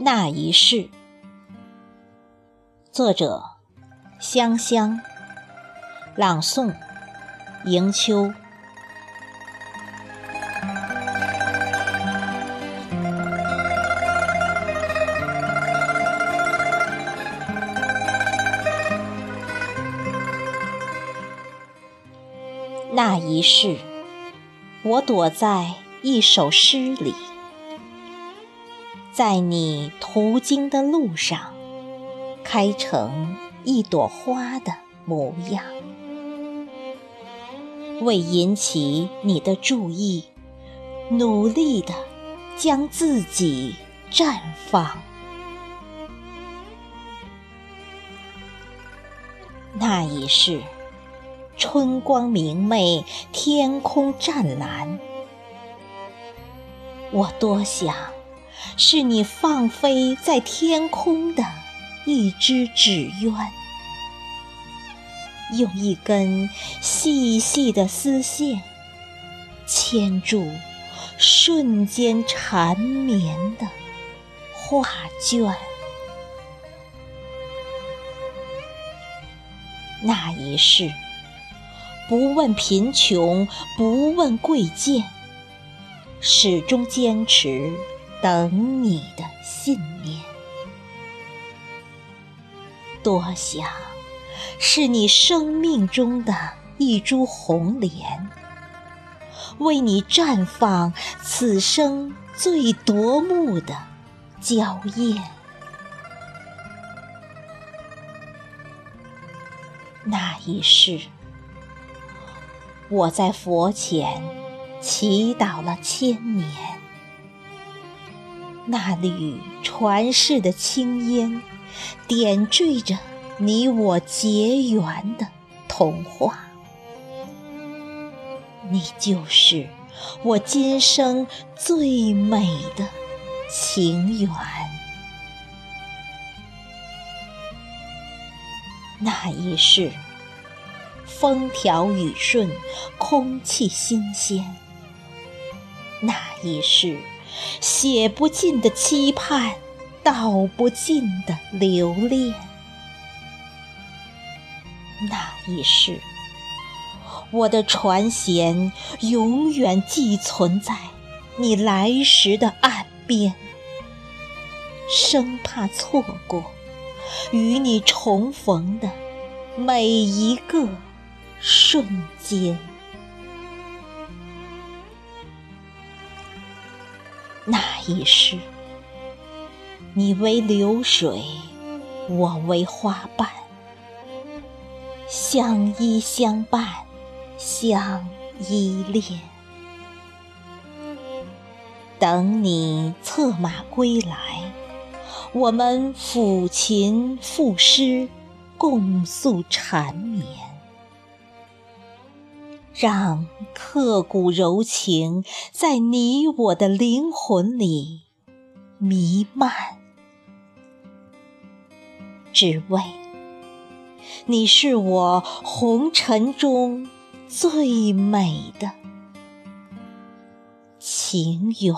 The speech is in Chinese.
那一世，作者：香香，朗诵：迎秋。那一世，我躲在一首诗里。在你途经的路上，开成一朵花的模样。为引起你的注意，努力的将自己绽放。那一世，春光明媚，天空湛蓝，我多想。是你放飞在天空的一只纸鸢，用一根细细的丝线牵住瞬间缠绵的画卷。那一世，不问贫穷，不问贵贱，始终坚持。等你的信念，多想是你生命中的一株红莲，为你绽放此生最夺目的娇艳。那一世，我在佛前祈祷了千年。那缕传世的青烟，点缀着你我结缘的童话。你就是我今生最美的情缘。那一世，风调雨顺，空气新鲜。那一世。写不尽的期盼，道不尽的留恋。那一世，我的船舷永远寄存在你来时的岸边，生怕错过与你重逢的每一个瞬间。那一世，你为流水，我为花瓣，相依相伴，相依恋。等你策马归来，我们抚琴赋诗，共诉缠绵。让刻骨柔情在你我的灵魂里弥漫，只为你是我红尘中最美的情缘。